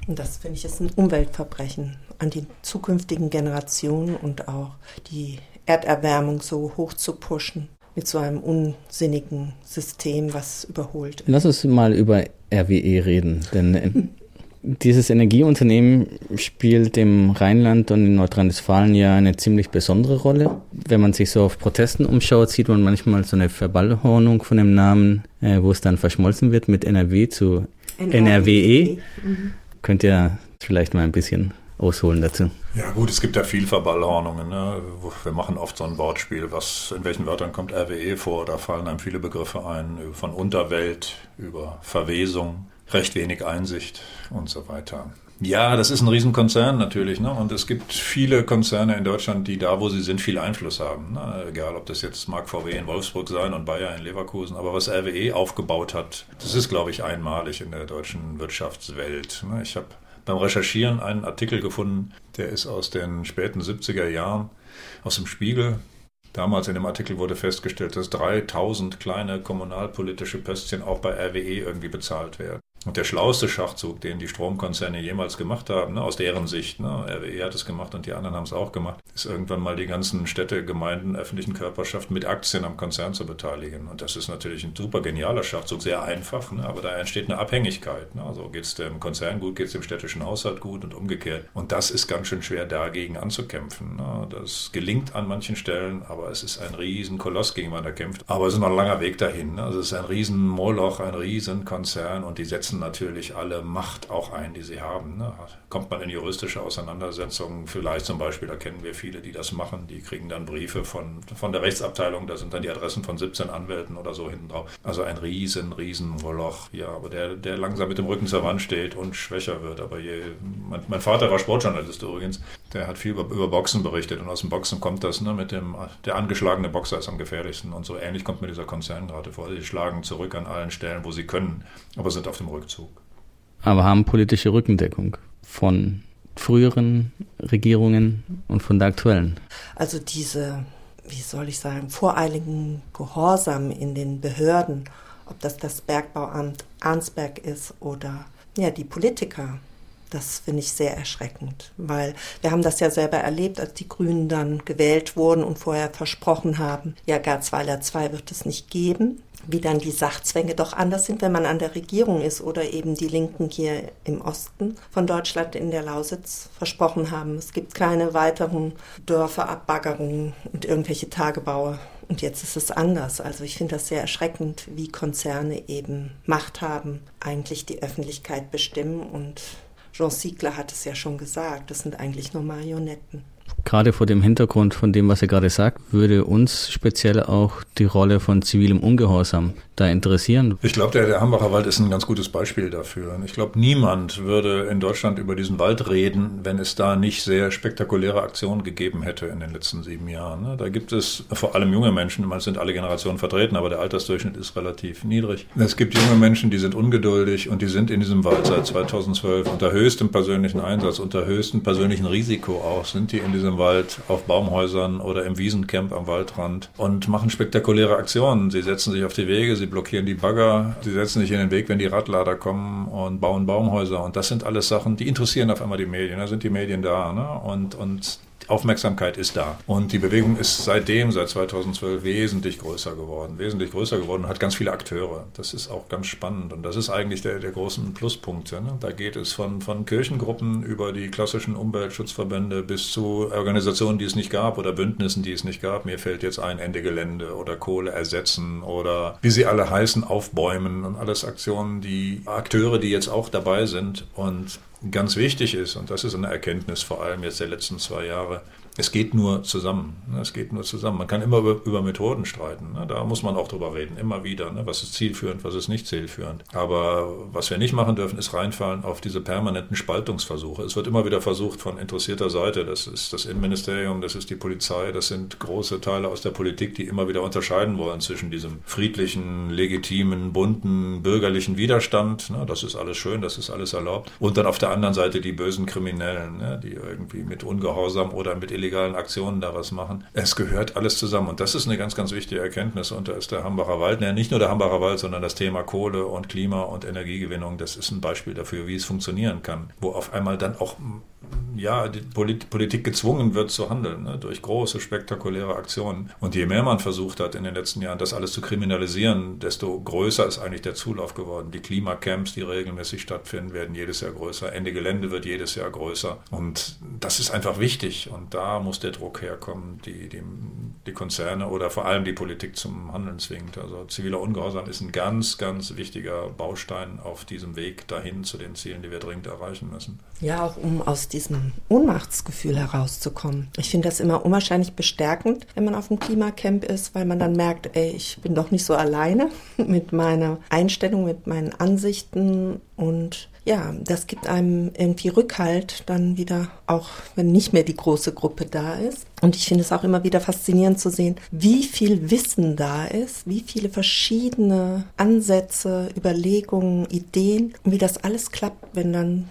Und das finde ich ist ein Umweltverbrechen an die zukünftigen Generationen und auch die Erderwärmung so hoch zu pushen mit so einem unsinnigen System, was überholt ist. Lass uns mal über RWE reden, denn äh, dieses Energieunternehmen spielt im Rheinland und in Nordrhein-Westfalen ja eine ziemlich besondere Rolle. Wenn man sich so auf Protesten umschaut, sieht man manchmal so eine Verballhornung von dem Namen, äh, wo es dann verschmolzen wird mit NRW zu NRWE. Mhm. Könnt ihr vielleicht mal ein bisschen ausholen dazu? Ja gut, es gibt ja viel Verballhornungen. Ne? Wir machen oft so ein Wortspiel, was in welchen Wörtern kommt RWE vor. Da fallen einem viele Begriffe ein, von Unterwelt über Verwesung, recht wenig Einsicht und so weiter. Ja, das ist ein Riesenkonzern natürlich. Ne? Und es gibt viele Konzerne in Deutschland, die da, wo sie sind, viel Einfluss haben. Ne? Egal, ob das jetzt mag VW in Wolfsburg sein und Bayer in Leverkusen. Aber was RWE aufgebaut hat, das ist, glaube ich, einmalig in der deutschen Wirtschaftswelt. Ne? Ich habe beim Recherchieren einen Artikel gefunden, der ist aus den späten 70er Jahren, aus dem Spiegel. Damals in dem Artikel wurde festgestellt, dass 3000 kleine kommunalpolitische Pöstchen auch bei RWE irgendwie bezahlt werden. Und der schlauste Schachzug, den die Stromkonzerne jemals gemacht haben, ne, aus deren Sicht, ne, RWE hat es gemacht und die anderen haben es auch gemacht, ist irgendwann mal die ganzen Städte, Gemeinden, öffentlichen Körperschaften mit Aktien am Konzern zu beteiligen. Und das ist natürlich ein super genialer Schachzug, sehr einfach, ne, aber da entsteht eine Abhängigkeit. Ne, also geht es dem Konzern gut, geht es dem städtischen Haushalt gut und umgekehrt. Und das ist ganz schön schwer dagegen anzukämpfen. Ne. Das gelingt an manchen Stellen, aber es ist ein riesen Koloss, gegen man da kämpft. Aber es ist noch ein langer Weg dahin. Ne. Also es ist ein riesen Moloch, ein riesen Konzern und die setzen natürlich alle Macht auch ein, die sie haben. Ne? Kommt man in juristische Auseinandersetzungen, vielleicht zum Beispiel, da kennen wir viele, die das machen, die kriegen dann Briefe von, von der Rechtsabteilung, da sind dann die Adressen von 17 Anwälten oder so hinten drauf. Also ein riesen, riesen Moloch, ja, aber der, der langsam mit dem Rücken zur Wand steht und schwächer wird. Aber je, mein, mein Vater war Sportjournalist übrigens, der hat viel über, über Boxen berichtet und aus dem Boxen kommt das, ne, mit dem, der angeschlagene Boxer ist am gefährlichsten und so ähnlich kommt mir dieser Konzern gerade vor. Die schlagen zurück an allen Stellen, wo sie können, aber sind auf dem Rückzug. Aber haben politische Rückendeckung von früheren Regierungen und von der aktuellen. Also diese, wie soll ich sagen, voreiligen Gehorsam in den Behörden, ob das das Bergbauamt Arnsberg ist oder ja, die Politiker. Das finde ich sehr erschreckend, weil wir haben das ja selber erlebt, als die Grünen dann gewählt wurden und vorher versprochen haben, ja, Garzweiler 2 wird es nicht geben wie dann die Sachzwänge doch anders sind, wenn man an der Regierung ist oder eben die Linken hier im Osten von Deutschland in der Lausitz versprochen haben. Es gibt keine weiteren Dörferabbaggerungen und irgendwelche Tagebaue. Und jetzt ist es anders. Also ich finde das sehr erschreckend, wie Konzerne eben Macht haben, eigentlich die Öffentlichkeit bestimmen. Und Jean Siegler hat es ja schon gesagt, das sind eigentlich nur Marionetten. Gerade vor dem Hintergrund von dem, was er gerade sagt, würde uns speziell auch die Rolle von zivilem Ungehorsam da interessieren. Ich glaube, der, der Hambacher Wald ist ein ganz gutes Beispiel dafür. Ich glaube, niemand würde in Deutschland über diesen Wald reden, wenn es da nicht sehr spektakuläre Aktionen gegeben hätte in den letzten sieben Jahren. ne? Da gibt es vor allem junge Menschen, man sind alle Generationen vertreten, aber der Altersdurchschnitt ist relativ niedrig. Es gibt junge Menschen, die sind ungeduldig und die sind in diesem Wald seit 2012 unter höchstem persönlichen Einsatz, unter höchstem persönlichen Risiko auch, sind die in diesem Wald auf Baumhäusern oder im Wiesencamp am Waldrand und machen spektakuläre Aktionen. Sie setzen sich auf die Wege, sie blockieren die Bagger, sie setzen sich in den Weg, wenn die Radlader kommen und bauen Baumhäuser. Und das sind alles Sachen, die interessieren auf einmal die Medien. Da sind die Medien da. Ne? Und, und Aufmerksamkeit ist da. Und die Bewegung ist seitdem, seit 2012, wesentlich größer geworden. Wesentlich größer geworden und hat ganz viele Akteure. Das ist auch ganz spannend. Und das ist eigentlich der, der großen Pluspunkte. Ne? Da geht es von, von Kirchengruppen über die klassischen Umweltschutzverbände bis zu Organisationen, die es nicht gab oder Bündnissen, die es nicht gab. Mir fällt jetzt ein Ende Gelände oder Kohle ersetzen oder wie sie alle heißen, aufbäumen und alles Aktionen, die Akteure, die jetzt auch dabei sind und ganz wichtig ist, und das ist eine Erkenntnis vor allem jetzt der letzten zwei Jahre, es geht nur zusammen. ne? Es geht nur zusammen. Man kann immer über, über Methoden streiten. ne? Da muss man auch drüber reden, immer wieder. ne? Was ist zielführend, was ist nicht zielführend. Aber was wir nicht machen dürfen, ist reinfallen auf diese permanenten Spaltungsversuche. Es wird immer wieder versucht von interessierter Seite, das ist das Innenministerium, das ist die Polizei, das sind große Teile aus der Politik, die immer wieder unterscheiden wollen zwischen diesem friedlichen, legitimen, bunten, bürgerlichen Widerstand. Das ist alles schön, das ist alles erlaubt. Und dann auf der anderen Seite die bösen Kriminellen, ne? die irgendwie mit Ungehorsam oder mit illegalen Aktionen da was machen. Es gehört alles zusammen. Und das ist eine ganz, ganz wichtige Erkenntnis. Und da ist der Hambacher Wald, ja, nicht nur der Hambacher Wald, sondern das Thema Kohle und Klima und Energiegewinnung, das ist ein Beispiel dafür, wie es funktionieren kann. Wo auf einmal dann auch ja, die Polit Politik gezwungen wird zu handeln, ne, durch große, spektakuläre Aktionen. Und je mehr man versucht hat in den letzten Jahren, das alles zu kriminalisieren, desto größer ist eigentlich der Zulauf geworden. Die Klimacamps, die regelmäßig stattfinden, werden jedes Jahr größer. Ende Gelände wird jedes Jahr größer. Und das ist einfach wichtig. Und da muss der Druck herkommen, die, die, die Konzerne oder vor allem die Politik zum Handeln zwingt. Also ziviler Ungehorsam ist ein ganz, ganz wichtiger Baustein auf diesem Weg dahin zu den Zielen, die wir dringend erreichen müssen. Ja, auch um aus diesem Ohnmachtsgefühl herauszukommen. Ich finde das immer unwahrscheinlich bestärkend, wenn man auf dem Klimacamp ist, weil man dann merkt, ey, ich bin doch nicht so alleine mit meiner Einstellung, mit meinen Ansichten und ja, das gibt einem irgendwie Rückhalt dann wieder, auch wenn nicht mehr die große Gruppe da ist. Und ich finde es auch immer wieder faszinierend zu sehen, wie viel Wissen da ist, wie viele verschiedene Ansätze, Überlegungen, Ideen wie das alles klappt, wenn dann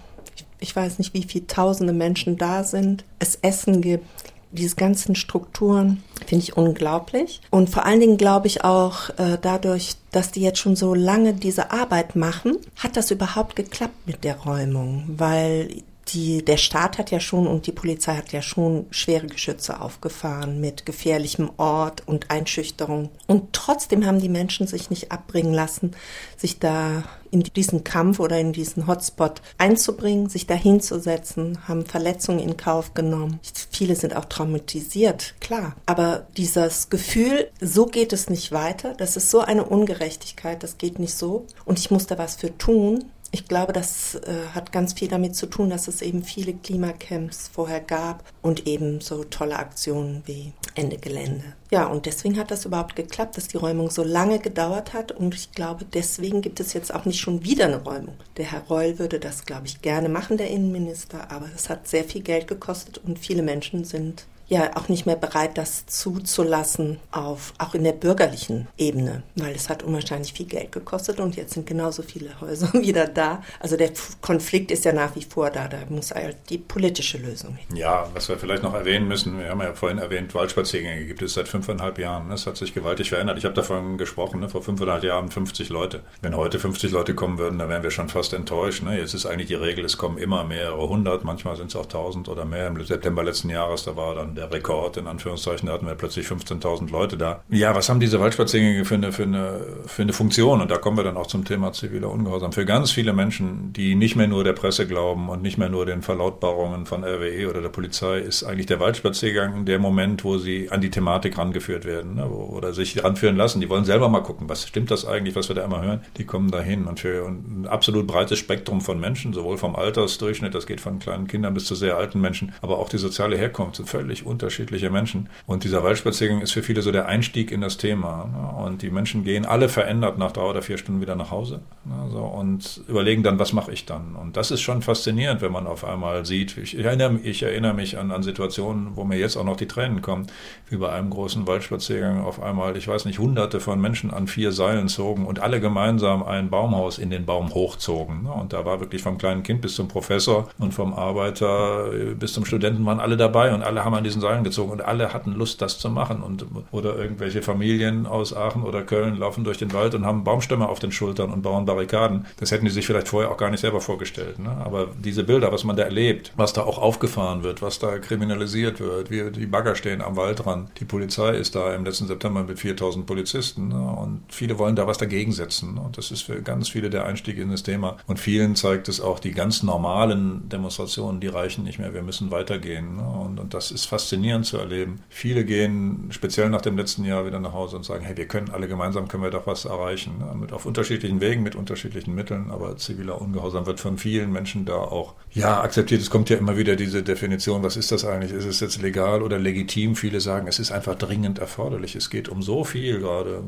ich weiß nicht, wie viele tausende Menschen da sind, es Essen gibt, diese ganzen Strukturen finde ich unglaublich. Und vor allen Dingen glaube ich auch äh, dadurch, dass die jetzt schon so lange diese Arbeit machen, hat das überhaupt geklappt mit der Räumung, weil die, der Staat hat ja schon und die Polizei hat ja schon schwere Geschütze aufgefahren mit gefährlichem Ort und Einschüchterung. Und trotzdem haben die Menschen sich nicht abbringen lassen, sich da in diesen Kampf oder in diesen Hotspot einzubringen, sich da hinzusetzen, haben Verletzungen in Kauf genommen. Viele sind auch traumatisiert, klar. Aber dieses Gefühl, so geht es nicht weiter, das ist so eine Ungerechtigkeit, das geht nicht so. Und ich muss da was für tun. Ich glaube, das äh, hat ganz viel damit zu tun, dass es eben viele Klimacamps vorher gab und eben so tolle Aktionen wie Ende Gelände. Ja, und deswegen hat das überhaupt geklappt, dass die Räumung so lange gedauert hat. Und ich glaube, deswegen gibt es jetzt auch nicht schon wieder eine Räumung. Der Herr Reul würde das, glaube ich, gerne machen, der Innenminister, aber es hat sehr viel Geld gekostet und viele Menschen sind ja auch nicht mehr bereit, das zuzulassen, auf, auch in der bürgerlichen Ebene, weil es hat unwahrscheinlich viel Geld gekostet und jetzt sind genauso viele Häuser wieder da. Also der Konflikt ist ja nach wie vor da, da muss halt die politische Lösung hin. Ja, was wir vielleicht noch erwähnen müssen, wir haben ja vorhin erwähnt, Waldspaziergänge gibt es seit fünfeinhalb Jahren. Das hat sich gewaltig verändert. Ich habe davon gesprochen, ne, vor fünfeinhalb Jahren 50 Leute. Wenn heute 50 Leute kommen würden, dann wären wir schon fast enttäuscht. Ne? Jetzt ist eigentlich die Regel, es kommen immer mehrere hundert, manchmal sind es auch tausend oder mehr. Im September letzten Jahres, da war dann der Rekord, in Anführungszeichen, da hatten wir plötzlich 15.000 Leute da. Ja, was haben diese Waldspaziergänge für eine, für, eine, für eine Funktion? Und da kommen wir dann auch zum Thema ziviler Ungehorsam. Für ganz viele Menschen, die nicht mehr nur der Presse glauben und nicht mehr nur den Verlautbarungen von RWE oder der Polizei, ist eigentlich der Waldspaziergang der Moment, wo sie an die Thematik rangeführt werden ne? oder sich ranführen lassen. Die wollen selber mal gucken, was stimmt das eigentlich, was wir da immer hören. Die kommen dahin und für ein absolut breites Spektrum von Menschen, sowohl vom Altersdurchschnitt, das geht von kleinen Kindern bis zu sehr alten Menschen, aber auch die soziale Herkunft sind völlig unterschiedliche Menschen. Und dieser Waldspaziergang ist für viele so der Einstieg in das Thema. Ne? Und die Menschen gehen alle verändert nach drei oder vier Stunden wieder nach Hause ne? und überlegen dann, was mache ich dann? Und das ist schon faszinierend, wenn man auf einmal sieht. Ich erinnere, ich erinnere mich an, an Situationen, wo mir jetzt auch noch die Tränen kommen, wie bei einem großen Waldspaziergang auf einmal, ich weiß nicht, hunderte von Menschen an vier Seilen zogen und alle gemeinsam ein Baumhaus in den Baum hochzogen. Ne? Und da war wirklich vom kleinen Kind bis zum Professor und vom Arbeiter bis zum Studenten waren alle dabei und alle haben an diesen Seilen gezogen und alle hatten Lust, das zu machen. Und, oder irgendwelche Familien aus Aachen oder Köln laufen durch den Wald und haben Baumstämme auf den Schultern und bauen Barrikaden. Das hätten die sich vielleicht vorher auch gar nicht selber vorgestellt. Ne? Aber diese Bilder, was man da erlebt, was da auch aufgefahren wird, was da kriminalisiert wird, wie die Bagger stehen am Waldrand, die Polizei ist da im letzten September mit 4000 Polizisten ne? und viele wollen da was dagegen setzen. Und das ist für ganz viele der Einstieg in das Thema. Und vielen zeigt es auch, die ganz normalen Demonstrationen, die reichen nicht mehr. Wir müssen weitergehen. Ne? Und, und das ist faszinierend zu erleben. Viele gehen speziell nach dem letzten Jahr wieder nach Hause und sagen, hey, wir können alle gemeinsam, können wir doch was erreichen. Ne? Mit, auf unterschiedlichen Wegen, mit unterschiedlichen Mitteln. Aber ziviler Ungehorsam wird von vielen Menschen da auch, ja, akzeptiert. Es kommt ja immer wieder diese Definition, was ist das eigentlich? Ist es jetzt legal oder legitim? Viele sagen, es ist einfach dringend erforderlich. Es geht um so viel gerade.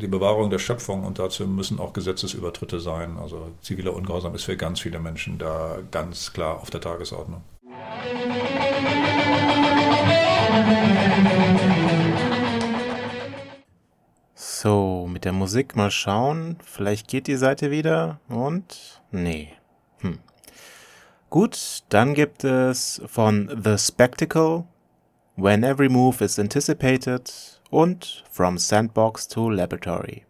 Die Bewahrung der Schöpfung und dazu müssen auch Gesetzesübertritte sein. Also ziviler Ungehorsam ist für ganz viele Menschen da ganz klar auf der Tagesordnung. So, mit der Musik mal schauen. Vielleicht geht die Seite wieder und nee. Hm. Gut, dann gibt es von The Spectacle When Every Move is Anticipated und From Sandbox to Laboratory.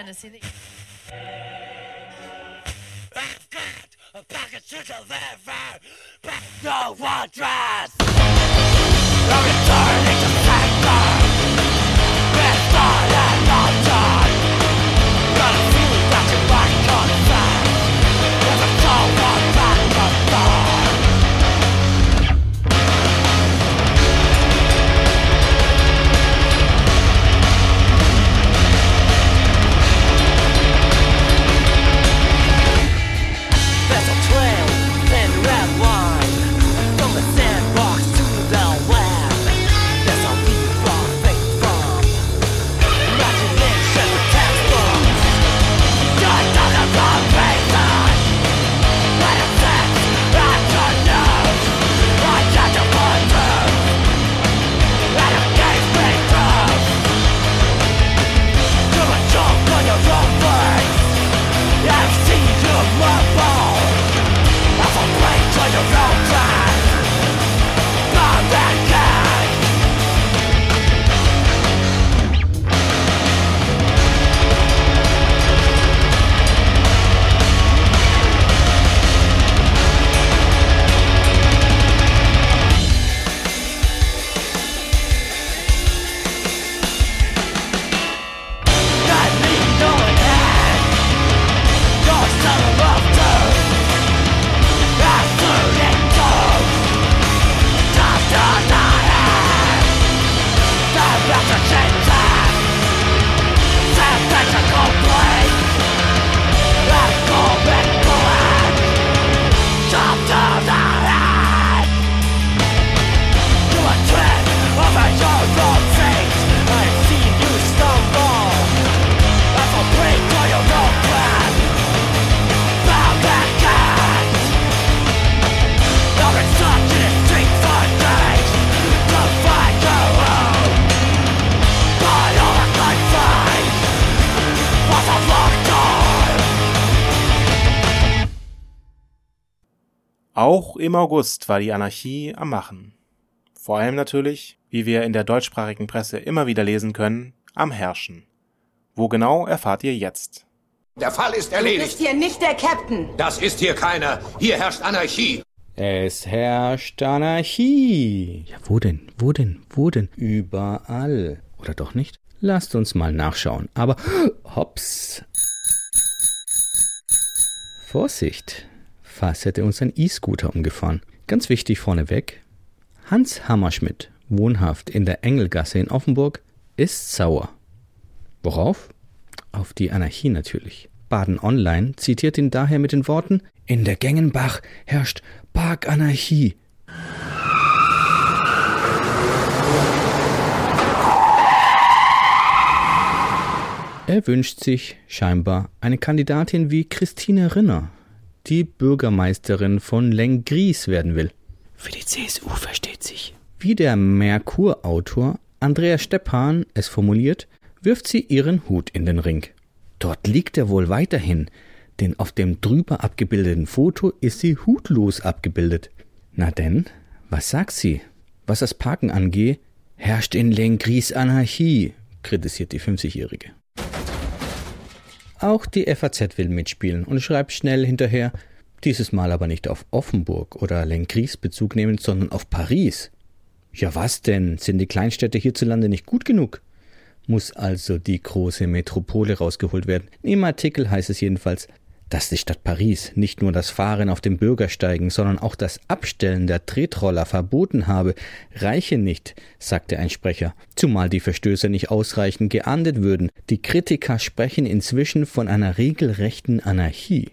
Tennessee. I've got a pocket to deliver, but no one dress. I'm returning im August war die Anarchie am Machen. Vor allem natürlich, wie wir in der deutschsprachigen Presse immer wieder lesen können, am Herrschen. Wo genau erfahrt ihr jetzt. Der Fall ist Du erledigt. bist hier nicht der Captain. Das ist hier keiner. Hier herrscht Anarchie. Es herrscht Anarchie. Ja, wo denn? Wo denn? Wo denn? Überall. Oder doch nicht? Lasst uns mal nachschauen. Aber hops. Vorsicht. Fast hätte uns ein E-Scooter umgefahren. Ganz wichtig vorneweg. Hans Hammerschmidt, wohnhaft in der Engelgasse in Offenburg, ist sauer. Worauf? Auf die Anarchie natürlich. Baden Online zitiert ihn daher mit den Worten In der Gengenbach herrscht Parkanarchie. Er wünscht sich scheinbar eine Kandidatin wie Christine Rinner, die Bürgermeisterin von Lengries werden will. Für die CSU versteht sich. Wie der Merkur-Autor Andreas Steppan es formuliert, wirft sie ihren Hut in den Ring. Dort liegt er wohl weiterhin, denn auf dem drüber abgebildeten Foto ist sie hutlos abgebildet. Na denn, was sagt sie? Was das Parken angehe, herrscht in Lengries Anarchie, kritisiert die 50-Jährige. Auch die FAZ will mitspielen und schreibt schnell hinterher, dieses Mal aber nicht auf Offenburg oder Lengries Bezug nehmend, sondern auf Paris. Ja was denn, sind die Kleinstädte hierzulande nicht gut genug? Muss also die große Metropole rausgeholt werden. Im Artikel heißt es jedenfalls, dass die Stadt Paris nicht nur das Fahren auf dem Bürgersteigen, sondern auch das Abstellen der Tretroller verboten habe, reiche nicht, sagte ein Sprecher, zumal die Verstöße nicht ausreichend geahndet würden. Die Kritiker sprechen inzwischen von einer regelrechten Anarchie.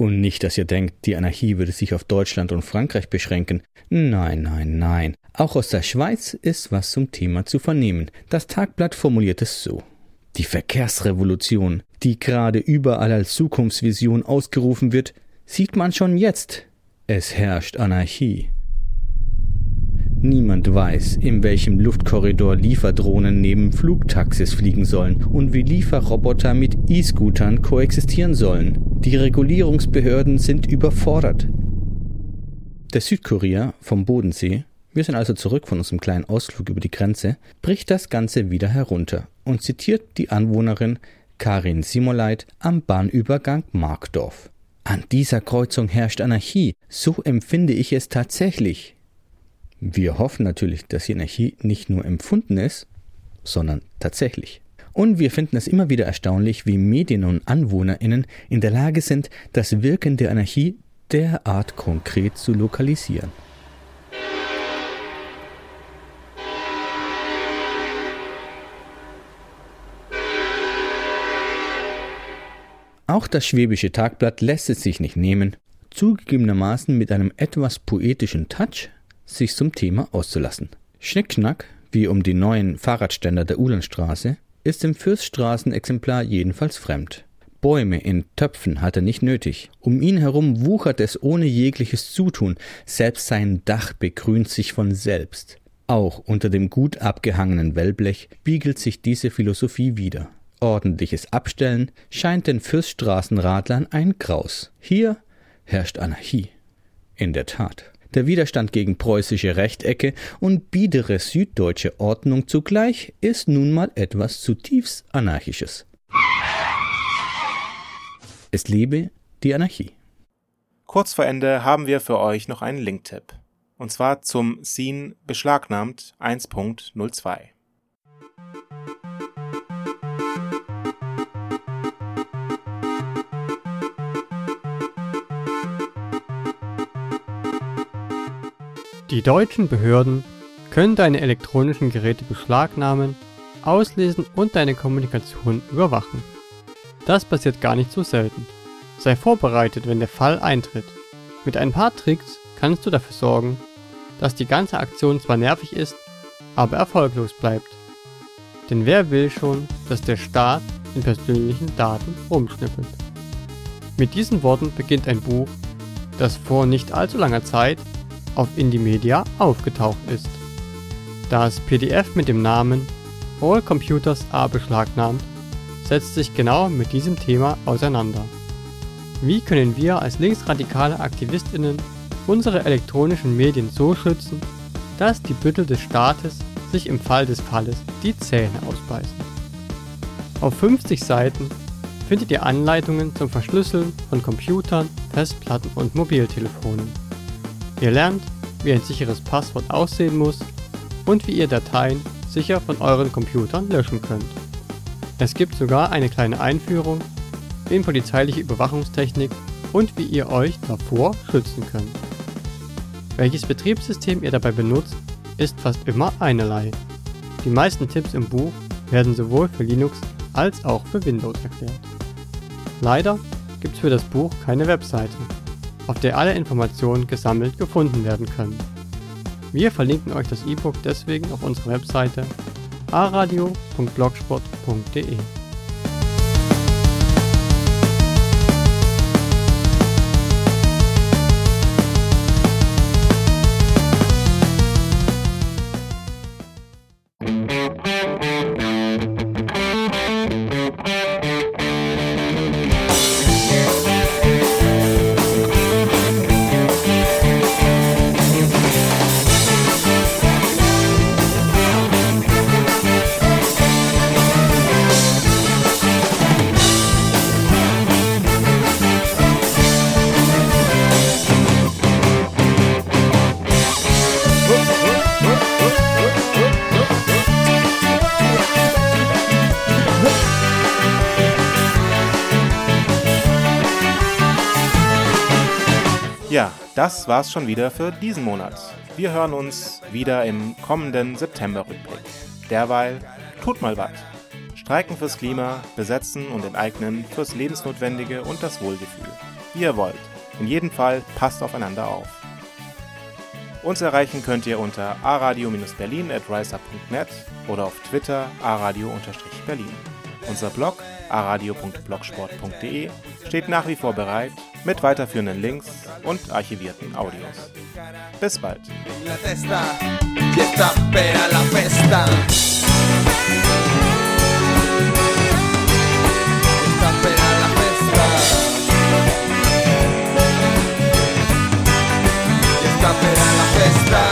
Und nicht, dass ihr denkt, die Anarchie würde sich auf Deutschland und Frankreich beschränken. Nein, nein, nein. Auch aus der Schweiz ist was zum Thema zu vernehmen. Das Tagblatt formuliert es so. Die Verkehrsrevolution, die gerade überall als Zukunftsvision ausgerufen wird, sieht man schon jetzt. Es herrscht Anarchie. Niemand weiß, in welchem Luftkorridor Lieferdrohnen neben Flugtaxis fliegen sollen und wie Lieferroboter mit E-Scootern koexistieren sollen. Die Regulierungsbehörden sind überfordert. Der Südkurier vom Bodensee wir sind also zurück von unserem kleinen Ausflug über die Grenze, bricht das Ganze wieder herunter und zitiert die Anwohnerin Karin Simoleit am Bahnübergang Markdorf. An dieser Kreuzung herrscht Anarchie, so empfinde ich es tatsächlich. Wir hoffen natürlich, dass die Anarchie nicht nur empfunden ist, sondern tatsächlich. Und wir finden es immer wieder erstaunlich, wie Medien und AnwohnerInnen in der Lage sind, das Wirken der Anarchie derart konkret zu lokalisieren. Auch das Schwäbische Tagblatt lässt es sich nicht nehmen, zugegebenermaßen mit einem etwas poetischen Touch sich zum Thema auszulassen. Schnickschnack, wie um die neuen Fahrradständer der Uhlandstraße, ist im Fürststraßen-Exemplar jedenfalls fremd. Bäume in Töpfen hat er nicht nötig. Um ihn herum wuchert es ohne jegliches Zutun, selbst sein Dach begrünt sich von selbst. Auch unter dem gut abgehangenen Wellblech biegelt sich diese Philosophie wider. Ordentliches Abstellen scheint den Fürststraßenradlern ein Graus. Hier herrscht Anarchie. In der Tat. Der Widerstand gegen preußische Rechtecke und biedere süddeutsche Ordnung zugleich ist nun mal etwas zutiefst Anarchisches. Es lebe die Anarchie. Kurz vor Ende haben wir für euch noch einen Linktipp. Und zwar zum Scene beschlagnahmt 1.02. Die deutschen Behörden können deine elektronischen Geräte beschlagnahmen, auslesen und deine Kommunikation überwachen. Das passiert gar nicht so selten. Sei vorbereitet, wenn der Fall eintritt. Mit ein paar Tricks kannst du dafür sorgen, dass die ganze Aktion zwar nervig ist, aber erfolglos bleibt. Denn wer will schon, dass der Staat in persönlichen Daten rumschnippelt? Mit diesen Worten beginnt ein Buch, das vor nicht allzu langer Zeit auf Indymedia aufgetaucht ist. Das PDF mit dem Namen All Computers are beschlagnahmt setzt sich genau mit diesem Thema auseinander. Wie können wir als linksradikale Aktivistinnen unsere elektronischen Medien so schützen, dass die Büttel des Staates sich im Fall des Falles die Zähne ausbeißen? Auf 50 Seiten findet ihr Anleitungen zum Verschlüsseln von Computern, Festplatten und Mobiltelefonen. Ihr lernt, wie ein sicheres Passwort aussehen muss und wie ihr Dateien sicher von euren Computern löschen könnt. Es gibt sogar eine kleine Einführung in polizeiliche Überwachungstechnik und wie ihr euch davor schützen könnt. Welches Betriebssystem ihr dabei benutzt, ist fast immer einerlei. Die meisten Tipps im Buch werden sowohl für Linux als auch für Windows erklärt. Leider gibt es für das Buch keine Webseite, auf der alle Informationen gesammelt gefunden werden können. Wir verlinken euch das E-Book deswegen auf unserer Webseite aradio.blogspot.de. das war's schon wieder für diesen Monat. Wir hören uns wieder im kommenden September-Rückblick. Derweil tut mal was. Streiken fürs Klima, besetzen und enteignen fürs Lebensnotwendige und das Wohlgefühl. Wie ihr wollt. In jedem Fall passt aufeinander auf. Uns erreichen könnt ihr unter aradio-berlin at oder auf Twitter aradio-berlin. Unser Blog aradio.blogsport.de steht nach wie vor bereit mit weiterführenden Links und archivierten Audios. Bis bald. esta la